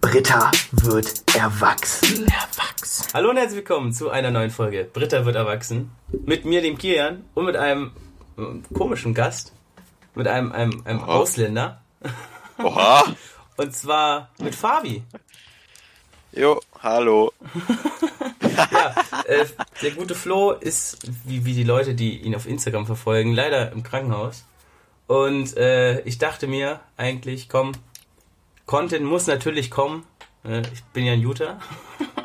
Britta wird erwachsen. Erwachsen. Hallo und herzlich willkommen zu einer neuen Folge. Britta wird erwachsen. Mit mir, dem Kian, und mit einem äh, komischen Gast. Mit einem, einem, einem Oha. Ausländer. Oha. Und zwar mit Fabi. Jo, hallo. Ja, äh, der gute Flo ist, wie, wie die Leute, die ihn auf Instagram verfolgen, leider im Krankenhaus. Und äh, ich dachte mir eigentlich, komm, Content muss natürlich kommen. Äh, ich bin ja ein Juter.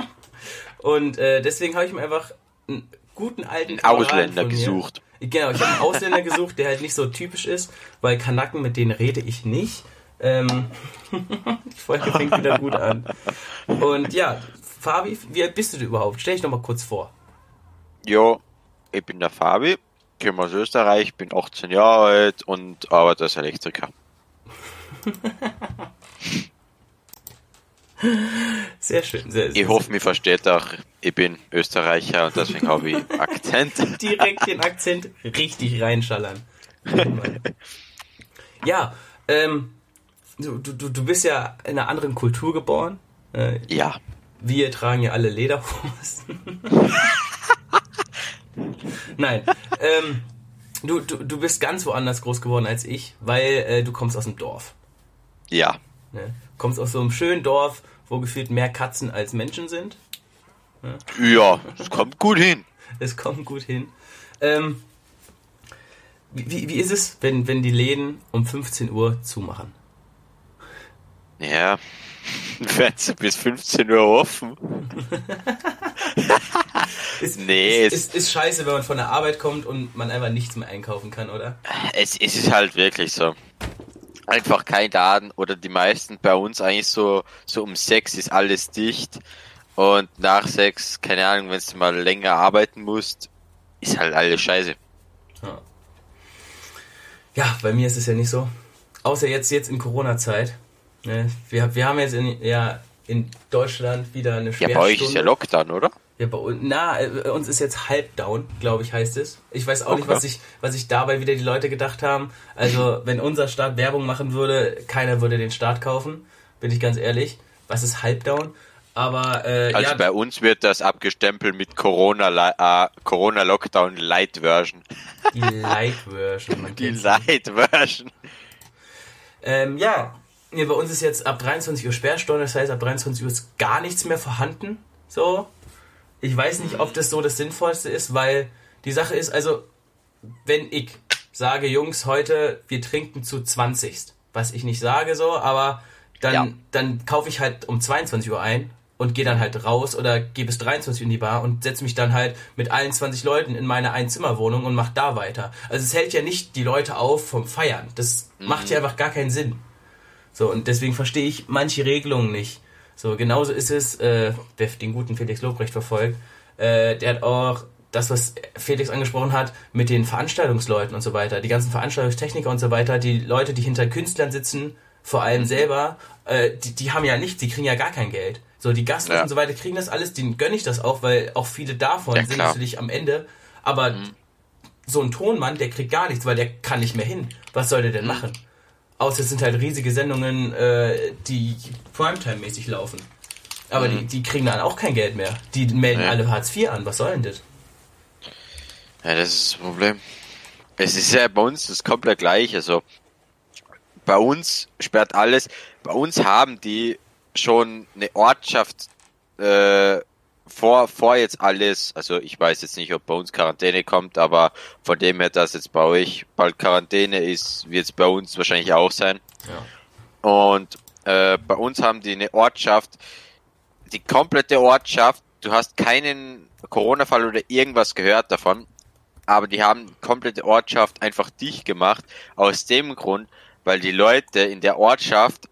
Und äh, deswegen habe ich mir einfach einen guten alten Kameraden Ausländer gesucht. Genau, ich habe einen Ausländer gesucht, der halt nicht so typisch ist, weil Kanaken, mit denen rede ich nicht. Ähm, die Folge fängt wieder gut an. Und ja, Fabi, wie alt bist du denn überhaupt? Stell dich doch mal kurz vor. Jo, ich bin der Fabi, komme aus Österreich, bin 18 Jahre alt und arbeite als Elektriker. Sehr schön. Sehr, sehr, Ich hoffe, mir versteht auch, ich bin Österreicher und deswegen habe ich Akzent. direkt den Akzent richtig reinschallern. ja, ähm, du, du, du bist ja in einer anderen Kultur geboren. Äh, Ja, wir tragen ja alle Lederhosen. Nein, ähm, du, du, du bist ganz woanders groß geworden als ich, weil äh, du kommst aus dem Dorf. ja, Ne? Kommst aus so einem schönen Dorf, wo gefühlt mehr Katzen als Menschen sind. ja, das kommt gut hin. Es kommt gut hin. Ähm, wie, wie- ist es, wenn, wenn die Läden um 15 Uhr zumachen? Ja, werden sie bis 15 Uhr offen? Ist, Nee, ist, es- ist, ist scheiße, wenn man von der Arbeit kommt und man einfach nichts mehr einkaufen kann, oder? Es, es ist halt wirklich so. Einfach kein Laden oder die meisten bei uns eigentlich so, so um sechs ist alles dicht und nach sechs, keine Ahnung, wenn du mal länger arbeiten musst, ist halt alles scheiße. Ja, bei mir ist es ja nicht so. Außer jetzt, jetzt in Corona-Zeit. Ne? Wir, wir haben jetzt in, ja, in Deutschland wieder eine Ja, Sperrstunde. bei euch ist ja Lockdown, oder? Ja, bei uns, na, äh, uns ist jetzt Halbdown, glaube ich, heißt es. Ich weiß auch nicht, Okay. was sich was ich dabei wieder die Leute gedacht haben. Also, wenn unser Staat Werbung machen würde, keiner würde den Staat kaufen, bin ich ganz ehrlich. Was ist Halbdown? Aber äh, Also ja, bei uns wird das abgestempelt mit Corona, äh, Corona Lockdown Light Version. die Light-Version. man Die. Light Version. Ähm, ja, nee, bei uns ist jetzt ab 23 Uhr Sperrstunde, das heißt, ab 23 Uhr ist gar nichts mehr vorhanden. So. Ich weiß nicht, ob das so das Sinnvollste ist, weil die Sache ist, also, wenn ich sage, Jungs, heute, wir trinken zu 20. Was ich nicht sage so, aber dann, Ja. dann kaufe ich halt um 22 Uhr ein und gehe dann halt raus oder gehe bis 23 Uhr in die Bar und setze mich dann halt mit allen 20 Leuten in meine Einzimmerwohnung und mach da weiter. Also es hält ja nicht die Leute auf vom Feiern. Das macht ja einfach gar keinen Sinn. So, und deswegen verstehe ich manche Regelungen nicht. So, genauso ist es, äh, wer den guten Felix Lobrecht verfolgt, äh, der hat auch das, was Felix angesprochen hat, mit den Veranstaltungsleuten und so weiter, die ganzen Veranstaltungstechniker und so weiter, die Leute, die hinter Künstlern sitzen, vor allem selber, äh, die, die haben ja nichts, die kriegen ja gar kein Geld. So, die Gastros Ja. und so weiter kriegen das alles, denen gönne ich das auch, weil auch viele davon Ja, sind natürlich am Ende. Aber so ein Tonmann, der kriegt gar nichts, weil der kann nicht mehr hin. Was soll der denn machen? Außer es sind halt riesige Sendungen, äh, die Primetime-mäßig laufen. Aber die, die kriegen dann auch kein Geld mehr. Die melden Nee. alle Hartz IV an. Was soll denn das? Ja, das ist das Problem. Es ist ja bei uns das komplett gleich. Also bei uns sperrt alles. Bei uns haben die schon eine Ortschaft äh, vor, vor jetzt alles. Also ich weiß jetzt nicht, ob bei uns Quarantäne kommt, aber von dem her, dass jetzt bei euch bald Quarantäne ist, wird es bei uns wahrscheinlich auch sein. Ja. Und äh, bei uns haben die eine Ortschaft, die komplette Ortschaft, du hast keinen Corona-Fall oder irgendwas gehört davon, aber die haben die komplette Ortschaft einfach dicht gemacht, aus dem Grund, weil die Leute in der Ortschaft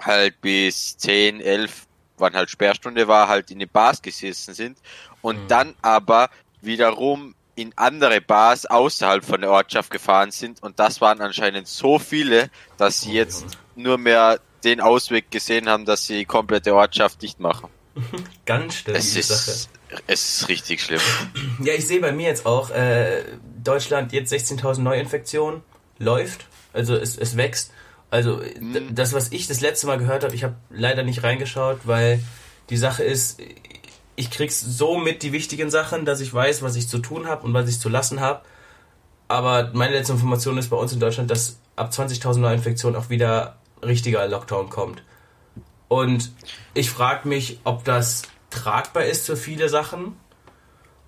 halt bis 10, 11, wann halt Sperrstunde war, halt in den Bars gesessen sind und dann aber wiederum in andere Bars außerhalb von der Ortschaft gefahren sind und das waren anscheinend so viele, dass sie jetzt nur mehr den Ausweg gesehen haben, dass sie die komplette Ortschaft dicht machen. Ganz stabile Es Sache. ist, es ist richtig schlimm. Ja, ich sehe bei mir jetzt auch, äh, Deutschland jetzt 16.000 Neuinfektionen läuft, also es, es wächst Also mhm. das, was ich das letzte Mal gehört habe, ich habe leider nicht reingeschaut, weil die Sache ist, ich krieg's so mit die wichtigen Sachen, dass ich weiß, was ich zu tun habe und was ich zu lassen habe. Aber meine letzte Information ist bei uns in Deutschland, dass ab 20.000 Neuinfektionen auch wieder richtiger Lockdown kommt. Und ich frage mich, ob das tragbar ist für viele Sachen.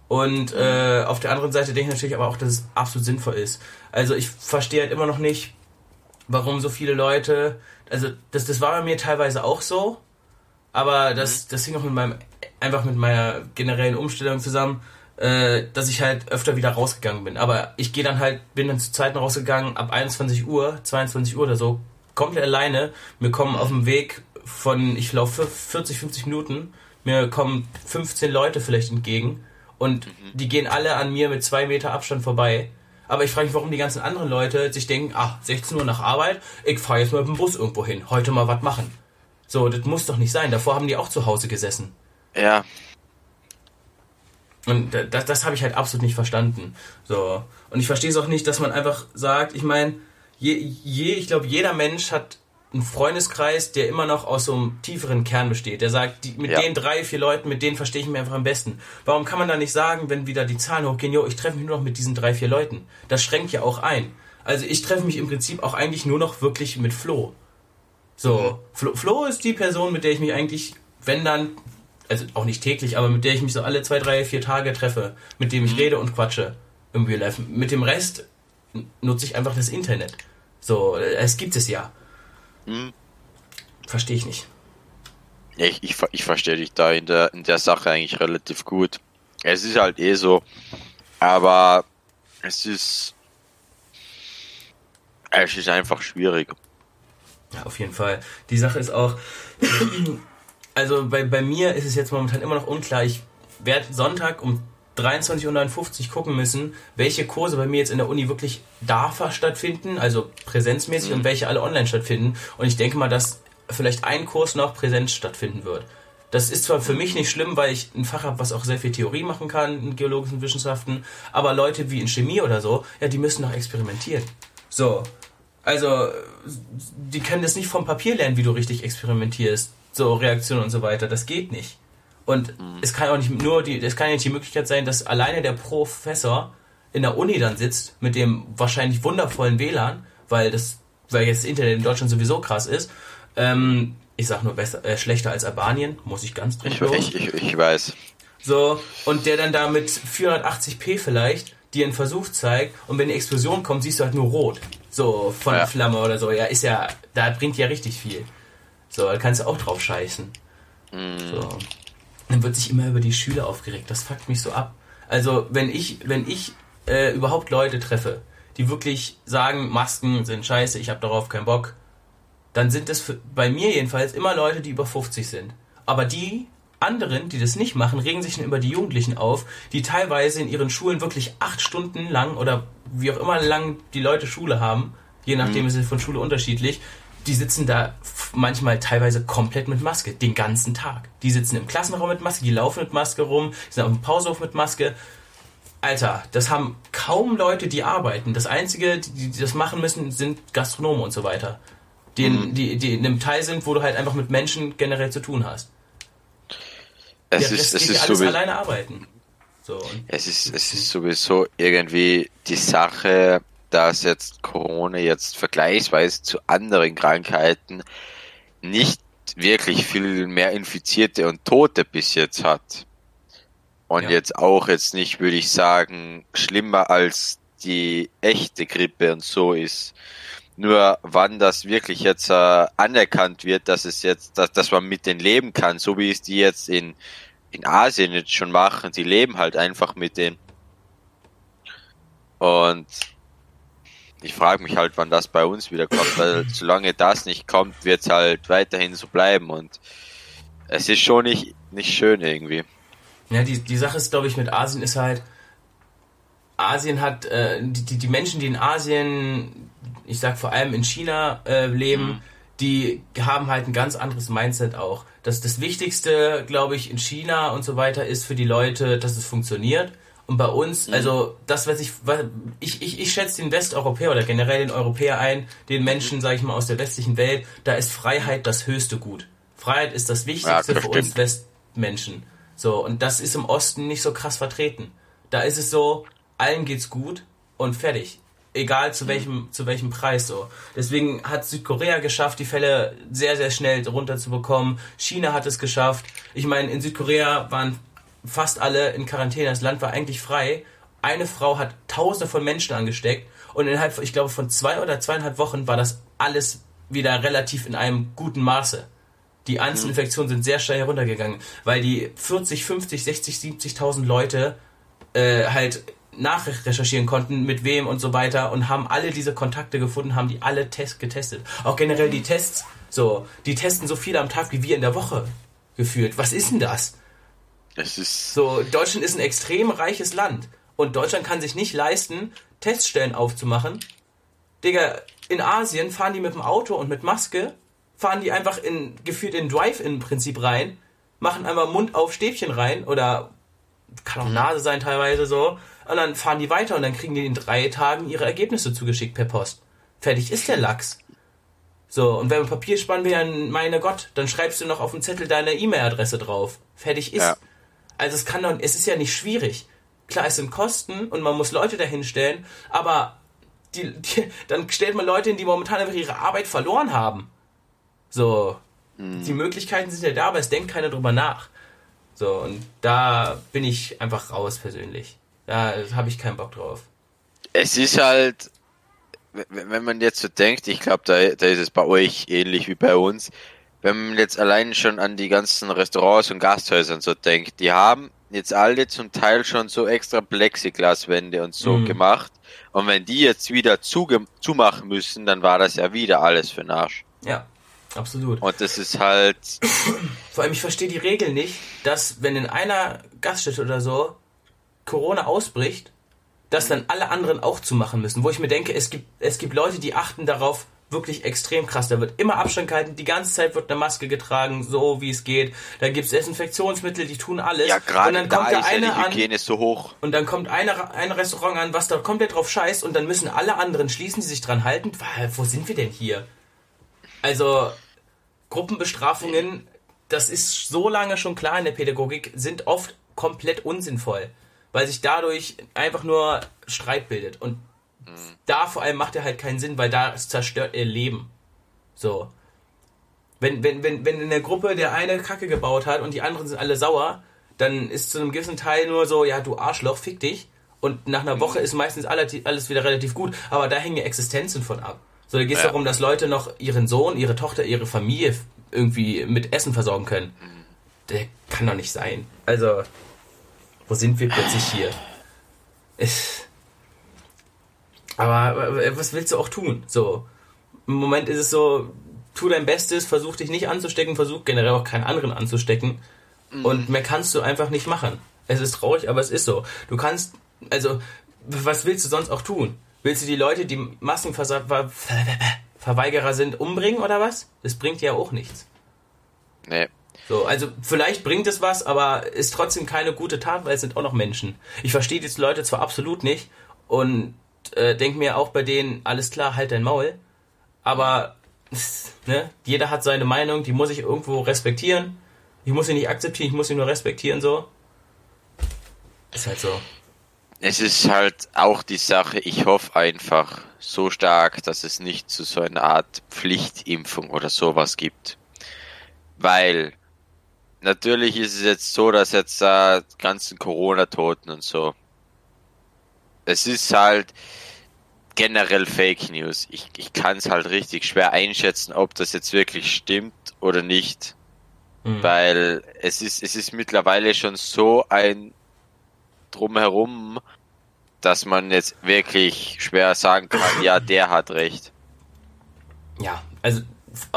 Und äh, auf der anderen Seite denke ich natürlich aber auch, dass es absolut sinnvoll ist. Also ich verstehe halt immer noch nicht, warum so viele Leute. Also das, das war bei mir teilweise auch so, aber das, mhm. das hing auch mit meinem einfach mit meiner generellen Umstellung zusammen, äh, dass ich halt öfter wieder rausgegangen bin. Aber ich gehe dann halt, bin dann zu Zeiten rausgegangen, ab 21 Uhr, 22 Uhr oder so, komplett alleine. Mir kommen auf dem Weg von, ich laufe 40, 50 Minuten, mir kommen 15 Leute vielleicht entgegen und mhm. die gehen alle an mir mit zwei Meter Abstand vorbei. Aber ich frage mich, warum die ganzen anderen Leute sich denken, ach, 16 Uhr nach Arbeit, ich fahre jetzt mal mit dem Bus irgendwo hin, heute mal was machen. So, das muss doch nicht sein. Davor haben die auch zu Hause gesessen. Ja. Und das, das habe ich halt absolut nicht verstanden. So. Und ich verstehe es auch nicht, dass man einfach sagt, ich meine, je, je, ich glaube, jeder Mensch hat einen Freundeskreis, der immer noch aus so einem tieferen Kern besteht. Der sagt, die, mit ja. den drei, vier Leuten, mit denen verstehe ich mich einfach am besten. Warum kann man da nicht sagen, wenn wieder die Zahlen hochgehen, jo, ich treffe mich nur noch mit diesen drei, vier Leuten? Das schränkt ja auch ein. Also ich treffe mich im Prinzip auch eigentlich nur noch wirklich mit Flo. So, mhm. Flo, Flo ist die Person, mit der ich mich eigentlich, wenn dann, also auch nicht täglich, aber mit der ich mich so alle zwei, drei, vier Tage treffe, mit dem ich mhm. rede und quatsche im Real Life. Mit dem Rest nutze ich einfach das Internet. So, es gibt es ja. Mhm. Verstehe ich nicht. Ich, ich, ich verstehe dich da in der, in der Sache eigentlich relativ gut. Es ist halt eh so, aber es ist, es ist einfach schwierig. Ja, auf jeden Fall. Die Sache ist auch, also bei, bei mir ist es jetzt momentan immer noch unklar. Ich werde Sonntag um 23.59 Uhr gucken müssen, welche Kurse bei mir jetzt in der Uni wirklich DAFA stattfinden, also präsenzmäßig, mhm. und welche alle online stattfinden. Und ich denke mal, dass vielleicht ein Kurs noch Präsenz stattfinden wird. Das ist zwar für mich nicht schlimm, weil ich ein Fach habe, was auch sehr viel Theorie machen kann in geologischen Wissenschaften, aber Leute wie in Chemie oder so, ja, die müssen noch experimentieren. So. Also, die können das nicht vom Papier lernen, wie du richtig experimentierst. So, Reaktionen und so weiter. Das geht nicht. Und mhm. es kann auch nicht nur die, es kann ja nicht die Möglichkeit sein, dass alleine der Professor in der Uni dann sitzt mit dem wahrscheinlich wundervollen WLAN, weil das, weil jetzt das Internet in Deutschland sowieso krass ist. Ähm, ich sag nur besser, äh, schlechter als Albanien, muss ich ganz drin ich, ich, ich, ich weiß. So, und der dann da mit 480p vielleicht dir einen Versuch zeigt und wenn die Explosion kommt, siehst du halt nur rot. So, von ja. Flamme oder so. Ja, ist ja, da bringt ja richtig viel. So, da kannst du auch drauf scheißen. Mm. So dann wird sich immer über die Schüler aufgeregt. Das fuckt mich so ab. Also wenn ich, wenn ich äh, überhaupt Leute treffe, die wirklich sagen, Masken sind scheiße, ich habe darauf keinen Bock, dann sind das für, bei mir jedenfalls immer Leute, die über 50 sind. Aber die anderen, die das nicht machen, regen sich dann über die Jugendlichen auf, die teilweise in ihren Schulen wirklich acht Stunden lang oder wie auch immer lang die Leute Schule haben, je nachdem mhm. ist es von Schule unterschiedlich, die sitzen da manchmal teilweise komplett mit Maske, den ganzen Tag. Die sitzen im Klassenraum mit Maske, die laufen mit Maske rum, die sind auf dem Pausehof mit Maske. Alter, das haben kaum Leute, die arbeiten. Das Einzige, die, die das machen müssen, sind Gastronomen und so weiter. Die, mhm. die, die in einem Teil sind, wo du halt einfach mit Menschen generell zu tun hast. Es ist, es ist alles alleine arbeiten. So, es, ist, es ist sowieso irgendwie die Sache, dass jetzt Corona jetzt vergleichsweise zu anderen Krankheiten nicht wirklich viel mehr Infizierte und Tote bis jetzt hat. Und ja. jetzt auch jetzt nicht, würde ich sagen, schlimmer als die echte Grippe und so ist. Nur wann das wirklich jetzt äh, anerkannt wird, dass es jetzt, dass, dass man mit denen leben kann, so wie es die jetzt in, in Asien jetzt schon machen, die leben halt einfach mit denen. Und ich frage mich halt, wann das bei uns wieder kommt, weil solange das nicht kommt, wird es halt weiterhin so bleiben und es ist schon nicht, nicht schön irgendwie. Ja, die, die Sache ist, glaube ich, mit Asien ist halt, Asien hat, äh, die, die Menschen, die in Asien, ich sag vor allem in China äh, leben, mhm. die haben halt ein ganz anderes Mindset auch. Das, das Wichtigste, glaube ich, in China und so weiter ist für die Leute, dass es funktioniert Und bei uns, also das, was ich, was, ich, ich, ich schätze den Westeuropäer oder generell den Europäer ein, den Menschen, sage ich mal, aus der westlichen Welt, da ist Freiheit das höchste Gut. Freiheit ist das Wichtigste das für uns. Westmenschen. So, und das ist im Osten nicht so krass vertreten. Da ist es so, allen geht's gut und fertig. Egal zu welchem, zu welchem Preis so. Deswegen hat Südkorea geschafft, die Fälle sehr, sehr schnell runterzubekommen. China hat es geschafft. Ich meine, in Südkorea waren fast alle in Quarantäne. Das Land war eigentlich frei. Eine Frau hat tausende von Menschen angesteckt und innerhalb, ich glaube, von zwei oder zweieinhalb Wochen war das alles wieder relativ in einem guten Maße. Die Einzelinfektionen sind sehr schnell heruntergegangen, weil die 40, 50, 60, 70.000 Leute äh, halt nachrecherchieren konnten, mit wem und so weiter und haben alle diese Kontakte gefunden, haben die alle test getestet. Auch generell die Tests, so, die testen so viel am Tag wie wir in der Woche gefühlt. Was ist denn das? Es ist. So, Deutschland ist ein extrem reiches Land und Deutschland kann sich nicht leisten, Teststellen aufzumachen. Digga, in Asien fahren die mit dem Auto und mit Maske, fahren die einfach in gefühlt in Drive-In-Prinzip rein, machen einfach Mund auf Stäbchen rein oder kann auch Nase sein teilweise so und dann fahren die weiter und dann kriegen die in drei Tagen ihre Ergebnisse zugeschickt per Post. Fertig ist der Lachs. So, und wenn man Papier spannen will, dann, meine Gott, dann schreibst du noch auf dem Zettel deine E-Mail-Adresse drauf. Fertig ist. Ja. Also es kann doch, es ist ja nicht schwierig. Klar, es sind Kosten und man muss Leute dahinstellen, aber die, die, dann stellt man Leute hin, die momentan einfach ihre Arbeit verloren haben. So, die Möglichkeiten sind ja da, aber es denkt keiner drüber nach. So, und da bin ich einfach raus persönlich. Da habe ich keinen Bock drauf. Es ist halt, wenn man jetzt so denkt, ich glaube, da, da ist es bei euch ähnlich wie bei uns. Wenn man jetzt allein schon an die ganzen Restaurants und Gasthäuser und so denkt, die haben jetzt alle zum Teil schon so extra Plexiglaswände und so Mhm. gemacht. Und wenn die jetzt wieder zuge zumachen müssen, dann war das ja wieder alles für den Arsch. Ja, absolut. Und das ist halt, Vor allem, ich verstehe die Regel nicht, dass wenn in einer Gaststätte oder so Corona ausbricht, dass dann alle anderen auch zumachen müssen. Wo ich mir denke, es gibt, es gibt Leute, die achten darauf wirklich extrem krass. Da wird immer Abstand gehalten, die ganze Zeit wird eine Maske getragen, so wie es geht. Da gibt's Desinfektionsmittel, die tun alles. ja und gerade dann da kommt der ist ja eine die an Hygiene so hoch. und dann kommt eine, ein Restaurant an, was da komplett drauf scheißt und dann müssen alle anderen schließen, die sich dran halten. Wo sind wir denn hier? Also, Gruppenbestrafungen, das ist so lange schon klar in der Pädagogik, sind oft komplett unsinnvoll, weil sich dadurch einfach nur Streit bildet. Und da vor allem macht er halt keinen Sinn, weil da zerstört er Leben. So. Wenn, wenn, wenn, wenn in der Gruppe der eine Kacke gebaut hat und die anderen sind alle sauer, dann ist zu einem gewissen Teil nur so, ja, du Arschloch, fick dich. Und nach einer Woche ist meistens alles, wieder relativ gut. Aber da hängen ja Existenzen von ab. So, da geht es Ja. darum, dass Leute noch ihren Sohn, ihre Tochter, ihre Familie irgendwie mit Essen versorgen können. Der kann doch nicht sein. Also, wo sind wir plötzlich hier? Ich- Aber äh, was willst du auch tun? So, im Moment ist es so, tu dein Bestes, versuch dich nicht anzustecken, versuch generell auch keinen anderen anzustecken. Und mehr kannst du einfach nicht machen. Es ist traurig, aber es ist so. Du kannst, also, was willst du sonst auch tun? Willst du die Leute, die Maskenverweigerer sind, umbringen oder was? Das bringt ja auch nichts. Nee. So, also vielleicht bringt es was, aber ist trotzdem keine gute Tat, weil es sind auch noch Menschen. Ich verstehe diese Leute zwar absolut nicht und äh, denke mir auch bei denen, alles klar, halt dein Maul. Aber ne, jeder hat seine Meinung, die muss ich irgendwo respektieren. Ich muss sie nicht akzeptieren, ich muss sie nur respektieren, so. Ist halt so. Es ist halt auch die Sache, ich hoffe einfach so stark, dass es nicht zu so einer Art Pflichtimpfung oder sowas gibt. Weil natürlich ist es jetzt so, dass jetzt da ganzen Corona-Toten und so. Es ist halt generell Fake News. Ich, ich kann es halt richtig schwer einschätzen, ob das jetzt wirklich stimmt oder nicht. Mhm. Weil es ist, es ist mittlerweile schon so ein drumherum, dass man jetzt wirklich schwer sagen kann, ja, der hat recht. Ja, also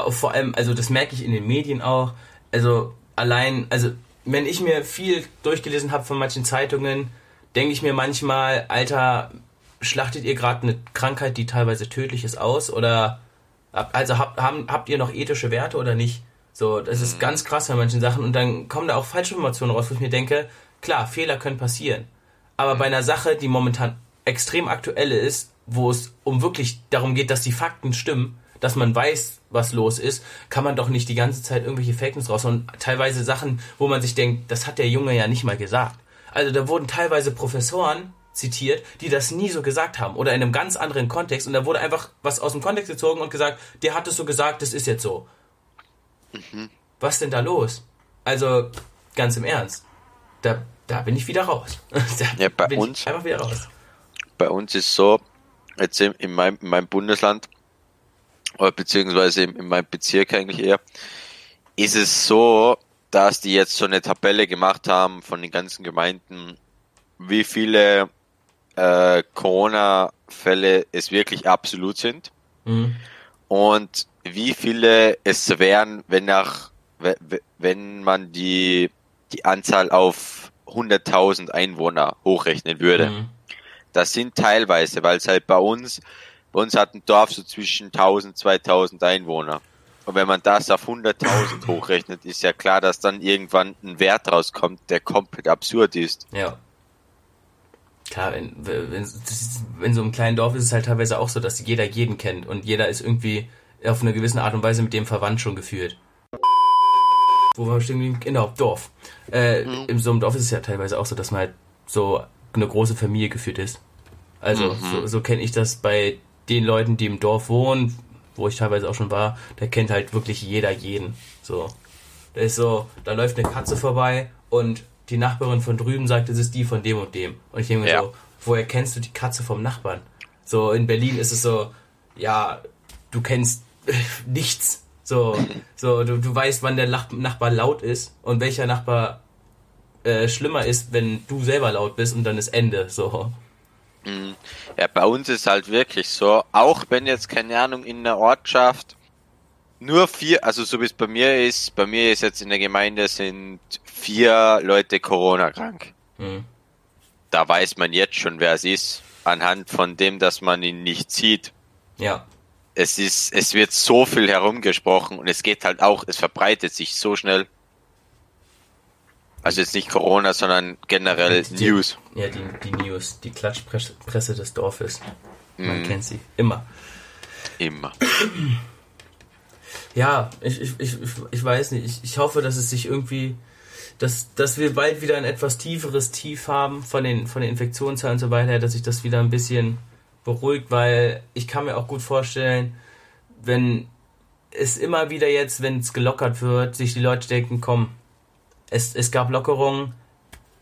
vor allem, also das merke ich in den Medien auch. Also allein, also wenn ich mir viel durchgelesen habe von manchen Zeitungen, denke ich mir manchmal, Alter, schlachtet ihr gerade eine Krankheit, die teilweise tödlich ist, aus? Oder also habt, haben, habt ihr noch ethische Werte oder nicht? So, das ist ganz krass bei manchen Sachen und dann kommen da auch falsche Informationen raus, wo ich mir denke, klar, Fehler können passieren. Aber bei einer Sache, die momentan extrem aktuell ist, wo es um wirklich darum geht, dass die Fakten stimmen, dass man weiß, was los ist, kann man doch nicht die ganze Zeit irgendwelche Fake News raus und teilweise Sachen, wo man sich denkt, das hat der Junge ja nicht mal gesagt. Also da wurden teilweise Professoren zitiert, die das nie so gesagt haben oder in einem ganz anderen Kontext und da wurde einfach was aus dem Kontext gezogen und gesagt, der hat es so gesagt, das ist jetzt so. Was denn da los? Also ganz im Ernst, da, da bin ich wieder raus. Ja, bei uns- einfach wieder raus. bei uns ist so, jetzt in, in, meinem, in meinem Bundesland, oder beziehungsweise in, in meinem Bezirk eigentlich eher, ist es so, dass die jetzt so eine Tabelle gemacht haben von den ganzen Gemeinden, wie viele äh, Corona-Fälle es wirklich absolut sind Mhm. und wie viele es wären, wenn nach, we- we- wenn man die, die Anzahl auf 100.000 Einwohner hochrechnen würde. Mhm. Das sind teilweise, weil es halt bei uns, bei uns hat ein Dorf so zwischen 1000, 2000 Einwohner. Und wenn man das auf 100.000 hochrechnet, ist ja klar, dass dann irgendwann ein Wert rauskommt, der komplett absurd ist. Ja. Klar, wenn, wenn, das ist- in so einem kleinen Dorf ist es halt teilweise auch so, dass jeder jeden kennt und jeder ist irgendwie auf eine gewisse Art und Weise mit dem verwandt schon gefühlt. Wo wir stehen geblieben? Genau, Dorf. Äh, In so einem Dorf ist es ja teilweise auch so, dass man halt so eine große Familie geführt ist. Also so, so kenne ich das bei den Leuten, die im Dorf wohnen, wo ich teilweise auch schon war, da kennt halt wirklich jeder jeden. So. Da ist so, da läuft eine Katze vorbei und die Nachbarin von drüben sagt, es ist die von dem und dem. Und ich denke mir Ja. so, woher kennst du die Katze vom Nachbarn? So, in Berlin ist es so, ja, du kennst nichts. So, so du, du weißt, wann der Nachbar laut ist und welcher Nachbar äh, schlimmer ist, wenn du selber laut bist und dann ist Ende. So. Ja, bei uns ist halt wirklich so, auch wenn jetzt, keine Ahnung, in der Ortschaft nur vier, also so wie es bei mir ist, bei mir ist jetzt in der Gemeinde sind vier Leute Corona krank. Hm. Da weiß man jetzt schon, wer es ist, anhand von dem, dass man ihn nicht sieht. Ja. Es ist, es wird so viel herumgesprochen und es geht halt auch, es verbreitet sich so schnell. Also jetzt nicht Corona, sondern generell Die- News. Ja, die, die News, die Klatschpresse des Dorfes. Man kennt sie. Immer. Immer. Ja, ich, ich, ich, ich- ich weiß nicht. Ich, ich hoffe, dass es sich irgendwie, dass, dass wir bald wieder ein etwas tieferes Tief haben von den, von den Infektionszahlen und so weiter, dass sich das wieder ein bisschen beruhigt, weil ich kann mir auch gut vorstellen, wenn es immer wieder jetzt, wenn es gelockert wird, sich die Leute denken, komm, es, es gab Lockerungen,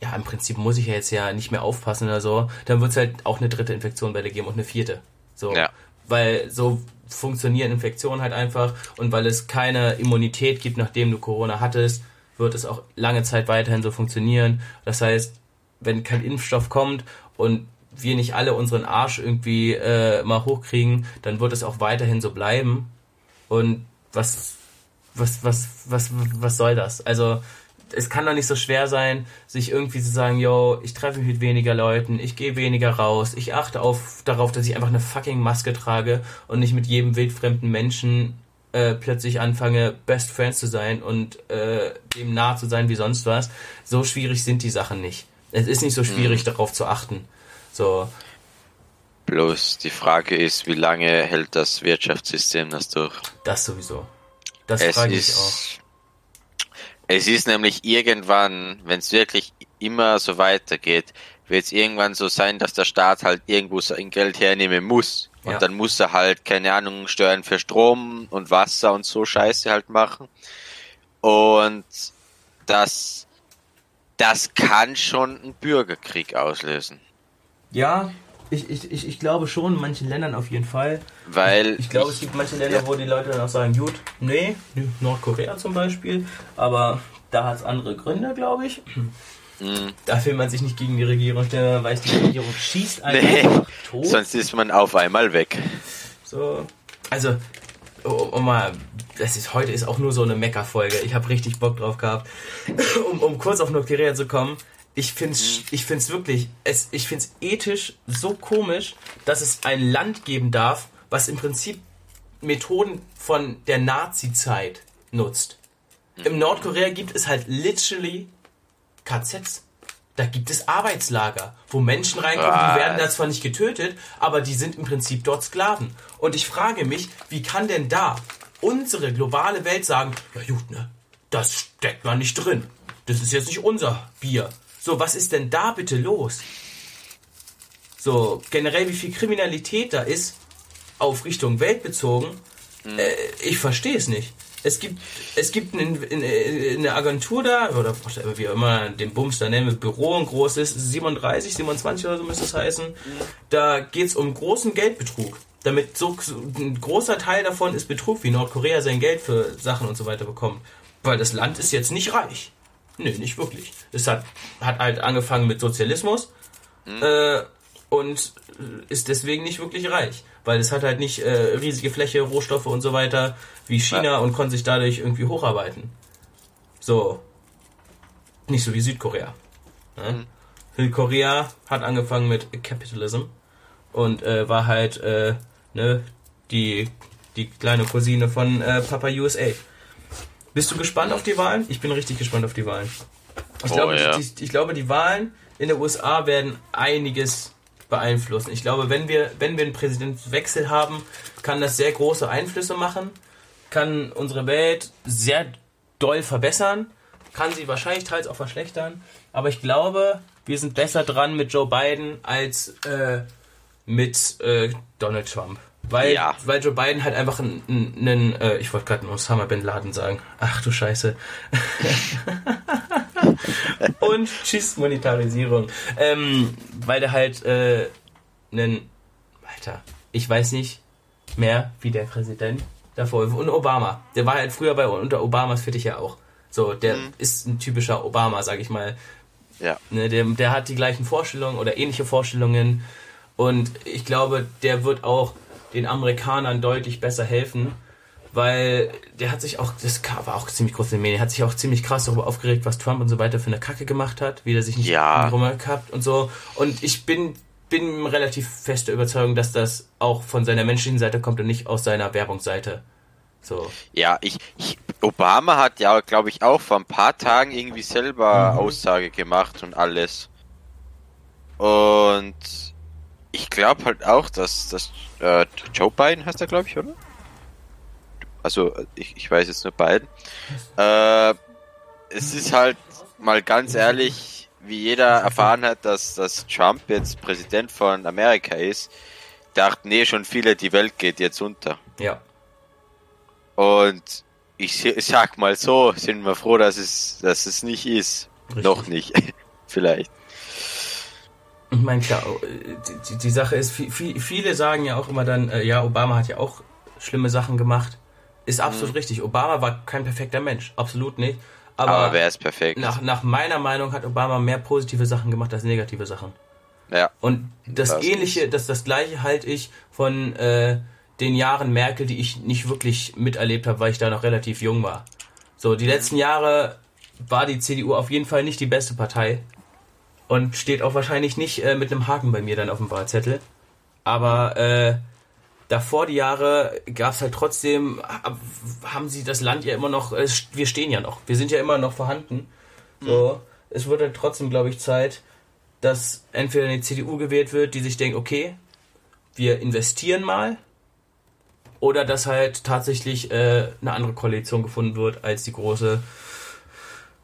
ja, im Prinzip muss ich ja jetzt ja nicht mehr aufpassen oder so, dann wird es halt auch eine dritte Infektionwelle geben und eine vierte. So. Ja. Weil so funktionieren Infektionen halt einfach und weil es keine Immunität gibt, nachdem du Corona hattest, wird es auch lange Zeit weiterhin so funktionieren. Das heißt, wenn kein Impfstoff kommt und wir nicht alle unseren Arsch irgendwie äh, mal hochkriegen, dann wird es auch weiterhin so bleiben. Und was, was, was, was, was soll das? Also, es kann doch nicht so schwer sein, sich irgendwie zu sagen, yo, ich treffe mich mit weniger Leuten, ich gehe weniger raus, ich achte auf, darauf, dass ich einfach eine fucking Maske trage und nicht mit jedem wildfremden Menschen äh, plötzlich anfange, Best Friends zu sein und äh, dem nah zu sein wie sonst was. So schwierig sind die Sachen nicht. Es ist nicht so schwierig, darauf zu achten. So, Bloß die Frage ist, wie lange hält das Wirtschaftssystem das durch? das sowieso. Das Es frage ich auch. Es ist nämlich irgendwann, wenn es wirklich immer so weitergeht, wird es irgendwann so sein, dass der Staat halt irgendwo sein Geld hernehmen muss. Und Ja. dann muss er halt, keine Ahnung, Steuern für Strom und Wasser und so Scheiße halt machen. Und das, das kann schon einen Bürgerkrieg auslösen. Ja, ich, ich, ich, ich glaube schon, in manchen Ländern auf jeden Fall. Weil Ich glaube, es gibt manche Länder, wo die Leute dann auch sagen, gut, nee, Nordkorea zum Beispiel, aber da hat es andere Gründe, glaube ich. Mhm. Da will man sich nicht gegen die Regierung stellen, man weiß, die Regierung schießt einen Nee, einfach tot. sonst ist man auf einmal weg. So, also, um, um mal, das ist, heute ist auch nur so eine Mecker-Folge. Ich habe richtig Bock drauf gehabt. um, um kurz auf Nordkorea zu kommen, ich find's, ich find's wirklich, es, ich find's ethisch so komisch, dass es ein Land geben darf, was im Prinzip Methoden von der Nazi-Zeit nutzt. Im Nordkorea gibt es halt literally KZs. Da gibt es Arbeitslager, wo Menschen reinkommen, die werden da zwar nicht getötet, aber die sind im Prinzip dort Sklaven. Und ich frage mich, wie kann denn da unsere globale Welt sagen, ja gut, ne, das steckt man nicht drin. Das ist jetzt nicht unser Bier. So, was ist denn da bitte los? So, generell, wie viel Kriminalität da ist, auf Richtung Welt bezogen, äh, ich verstehe es nicht. Es gibt, es gibt in, in, in eine Agentur da, oder wie auch immer den Bums da nennen wir, Büro, ein großes, 37, 27 oder so müsste es heißen. Da geht es um großen Geldbetrug. Damit so, so ein großer Teil davon ist Betrug, wie Nordkorea sein Geld für Sachen und so weiter bekommt. Weil das Land ist jetzt nicht reich. Nö, nicht wirklich. Es hat, hat halt angefangen mit Sozialismus äh, und ist deswegen nicht wirklich reich. Weil es hat halt nicht äh, riesige Fläche, Rohstoffe und so weiter wie China und konnte sich dadurch irgendwie hocharbeiten. So. Nicht so wie Südkorea. Ne? Südkorea hat angefangen mit Capitalism und äh, war halt äh, ne, die, die kleine Cousine von äh, Papa USA. Bist du gespannt auf die Wahlen? Ich bin richtig gespannt auf die Wahlen. Ich, Oh, glaube, ja. die, ich glaube, die Wahlen in der USA werden einiges beeinflussen. Ich glaube, wenn wir, wenn wir einen Präsidentwechsel haben, kann das sehr große Einflüsse machen, kann unsere Welt sehr doll verbessern, kann sie wahrscheinlich teils auch verschlechtern. Aber ich glaube, wir sind besser dran mit Joe Biden als äh, mit äh, Donald Trump. Weil, Ja. weil Joe Biden halt einfach einen, einen äh, ich wollte gerade Osama Bin Laden sagen. Ach du Scheiße. Und tschüss Monetarisierung. Ähm, weil der halt äh, einen, Alter, ich weiß nicht mehr, wie der Präsident davor, und Obama. Der war halt früher bei unter Obamas Fittich ja auch. So, der ist ein typischer Obama, sag ich mal. Ja. Ne, der, der hat die gleichen Vorstellungen oder ähnliche Vorstellungen. Und ich glaube, der wird auch den Amerikanern deutlich besser helfen, weil der hat sich auch, das war auch ziemlich groß in den Medien, hat sich auch ziemlich krass darüber aufgeregt, was Trump und so weiter für eine Kacke gemacht hat, wie er sich nicht Ja. rumgehabt und so. Und ich bin, bin relativ fester Überzeugung, dass das auch von seiner menschlichen Seite kommt und nicht aus seiner Werbungsseite. So. Ja, ich, ich Obama hat ja, glaube ich, auch vor ein paar Tagen irgendwie selber Mhm. Aussage gemacht und alles. Und ich glaube halt auch, dass, dass äh, Joe Biden heißt er, glaube ich, oder? Also ich, ich weiß jetzt nur Biden. Äh, es ist halt mal ganz ehrlich, wie jeder erfahren hat, dass, dass Trump jetzt Präsident von Amerika ist, dachten nee schon viele, die Welt geht jetzt unter. Ja. Und ich, ich sag mal so, sind wir froh, dass es, dass es nicht ist. Richtig. Noch nicht. Vielleicht. Ich meine, klar, die, die, die Sache ist, vi- vi- viele sagen ja auch immer dann, äh, ja, Obama hat ja auch schlimme Sachen gemacht. Ist absolut richtig. Obama war kein perfekter Mensch. Absolut nicht. Aber, Aber, wer ist perfekt? nach, nach meiner Meinung hat Obama mehr positive Sachen gemacht als negative Sachen. Ja. Und das, Das ähnliche, das, das gleiche halte ich von äh, den Jahren Merkel, die ich nicht wirklich miterlebt habe, weil ich da noch relativ jung war. So, die letzten Jahre war die CDU auf jeden Fall nicht die beste Partei und steht auch wahrscheinlich nicht äh, mit einem Haken bei mir dann auf dem Wahlzettel. Aber äh, davor die Jahre gab es halt trotzdem, hab- haben sie das Land ja immer noch, äh, wir stehen ja noch, wir sind ja immer noch vorhanden. So, es wird halt trotzdem, glaube ich, Zeit, dass entweder eine CDU gewählt wird, die sich denkt, okay, wir investieren mal, oder dass halt tatsächlich äh, eine andere Koalition gefunden wird als die große,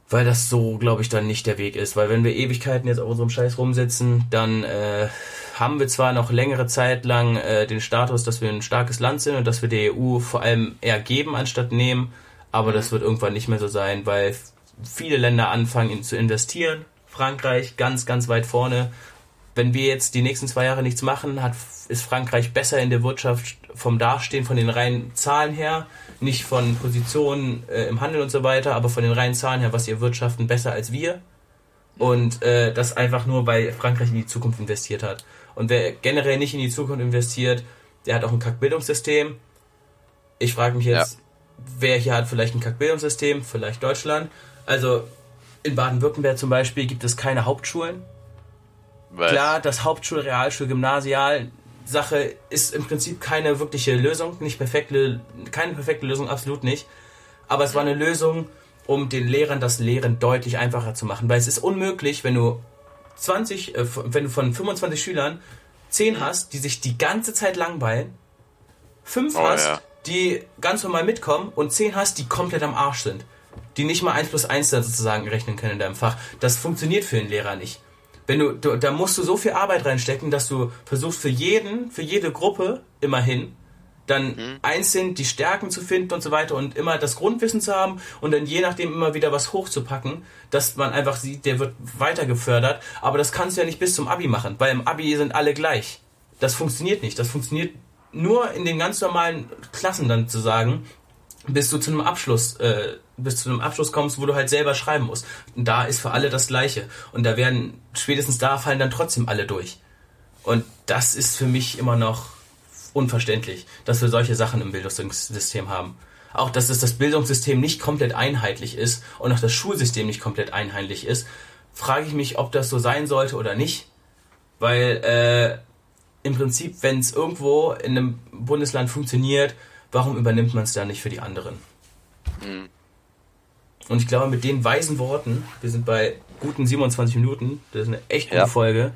weil das so, glaube ich, dann nicht der Weg ist. Weil wenn wir Ewigkeiten jetzt auf unserem Scheiß rumsitzen, dann äh, haben wir zwar noch längere Zeit lang äh, den Status, dass wir ein starkes Land sind und dass wir der EU vor allem eher geben anstatt nehmen, aber das wird irgendwann nicht mehr so sein, weil viele Länder anfangen in, zu investieren. Frankreich ganz, ganz weit vorne. Wenn wir jetzt die nächsten zwei Jahre nichts machen, hat, ist Frankreich besser in der Wirtschaft vom Dastehen, von den reinen Zahlen her, nicht von Positionen äh, im Handel und so weiter, aber von den reinen Zahlen her, was ihr wirtschaften, besser als wir. Und äh, das einfach nur, weil Frankreich in die Zukunft investiert hat. Und wer generell nicht in die Zukunft investiert, der hat auch ein Kackbildungssystem. Ich frage mich jetzt, wer hier hat vielleicht ein Kackbildungssystem, vielleicht Deutschland. Also in Baden-Württemberg zum Beispiel gibt es keine Hauptschulen. Was? Klar, das Hauptschul-, Realschul-, Gymnasial Sache ist im Prinzip keine wirkliche Lösung, nicht perfekte, keine perfekte Lösung, absolut nicht. Aber es war eine Lösung, um den Lehrern das Lehren deutlich einfacher zu machen, weil es ist unmöglich, wenn du 20, äh, wenn du von 25 Schülern 10 hast, die sich die ganze Zeit langweilen, 5 Oh, hast, ja. die ganz normal mitkommen und 10 hast, die komplett am Arsch sind. Die nicht mal 1 plus 1 da sozusagen rechnen können in deinem Fach. Das funktioniert für einen Lehrer nicht. Wenn du, du, da musst du so viel Arbeit reinstecken, dass du versuchst für jeden, für jede Gruppe immerhin, dann einzeln die Stärken zu finden und so weiter und immer das Grundwissen zu haben und dann je nachdem immer wieder was hochzupacken, dass man einfach sieht, der wird weiter gefördert. Aber das kannst du ja nicht bis zum Abi machen, weil im Abi sind alle gleich. Das funktioniert nicht. Das funktioniert nur in den ganz normalen Klassen dann zu sagen, bis du zu einem Abschluss, äh, bis zu einem Abschluss kommst, wo du halt selber schreiben musst. Und da ist für alle das Gleiche. Und da werden, spätestens da fallen dann trotzdem alle durch. Und das ist für mich immer noch unverständlich, dass wir solche Sachen im Bildungssystem haben. Auch, dass das Bildungssystem nicht komplett einheitlich ist und auch das Schulsystem nicht komplett einheitlich ist, frage ich mich, ob das so sein sollte oder nicht. Weil äh, im Prinzip, wenn es irgendwo in einem Bundesland funktioniert, warum übernimmt man es da nicht für die anderen? Und ich glaube, mit den weisen Worten, wir sind bei guten 27 Minuten, das ist eine echt gute Ja. Folge,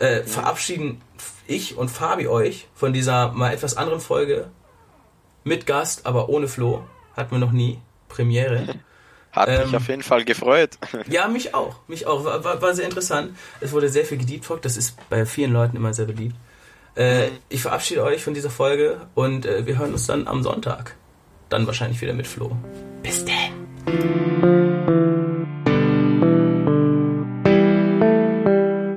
äh, verabschieden ich und Fabi euch von dieser mal etwas anderen Folge mit Gast, aber ohne Flo. Hatten wir noch nie. Premiere. Hat mich Ähm, auf jeden Fall gefreut. Ja, mich auch. Mich auch. War, war, war sehr interessant. Es wurde sehr viel gedeeptalkt. Das ist bei vielen Leuten immer sehr beliebt. Äh, ich verabschiede euch von dieser Folge und äh, wir hören uns dann am Sonntag. Dann wahrscheinlich wieder mit Flo. Bis Thank you.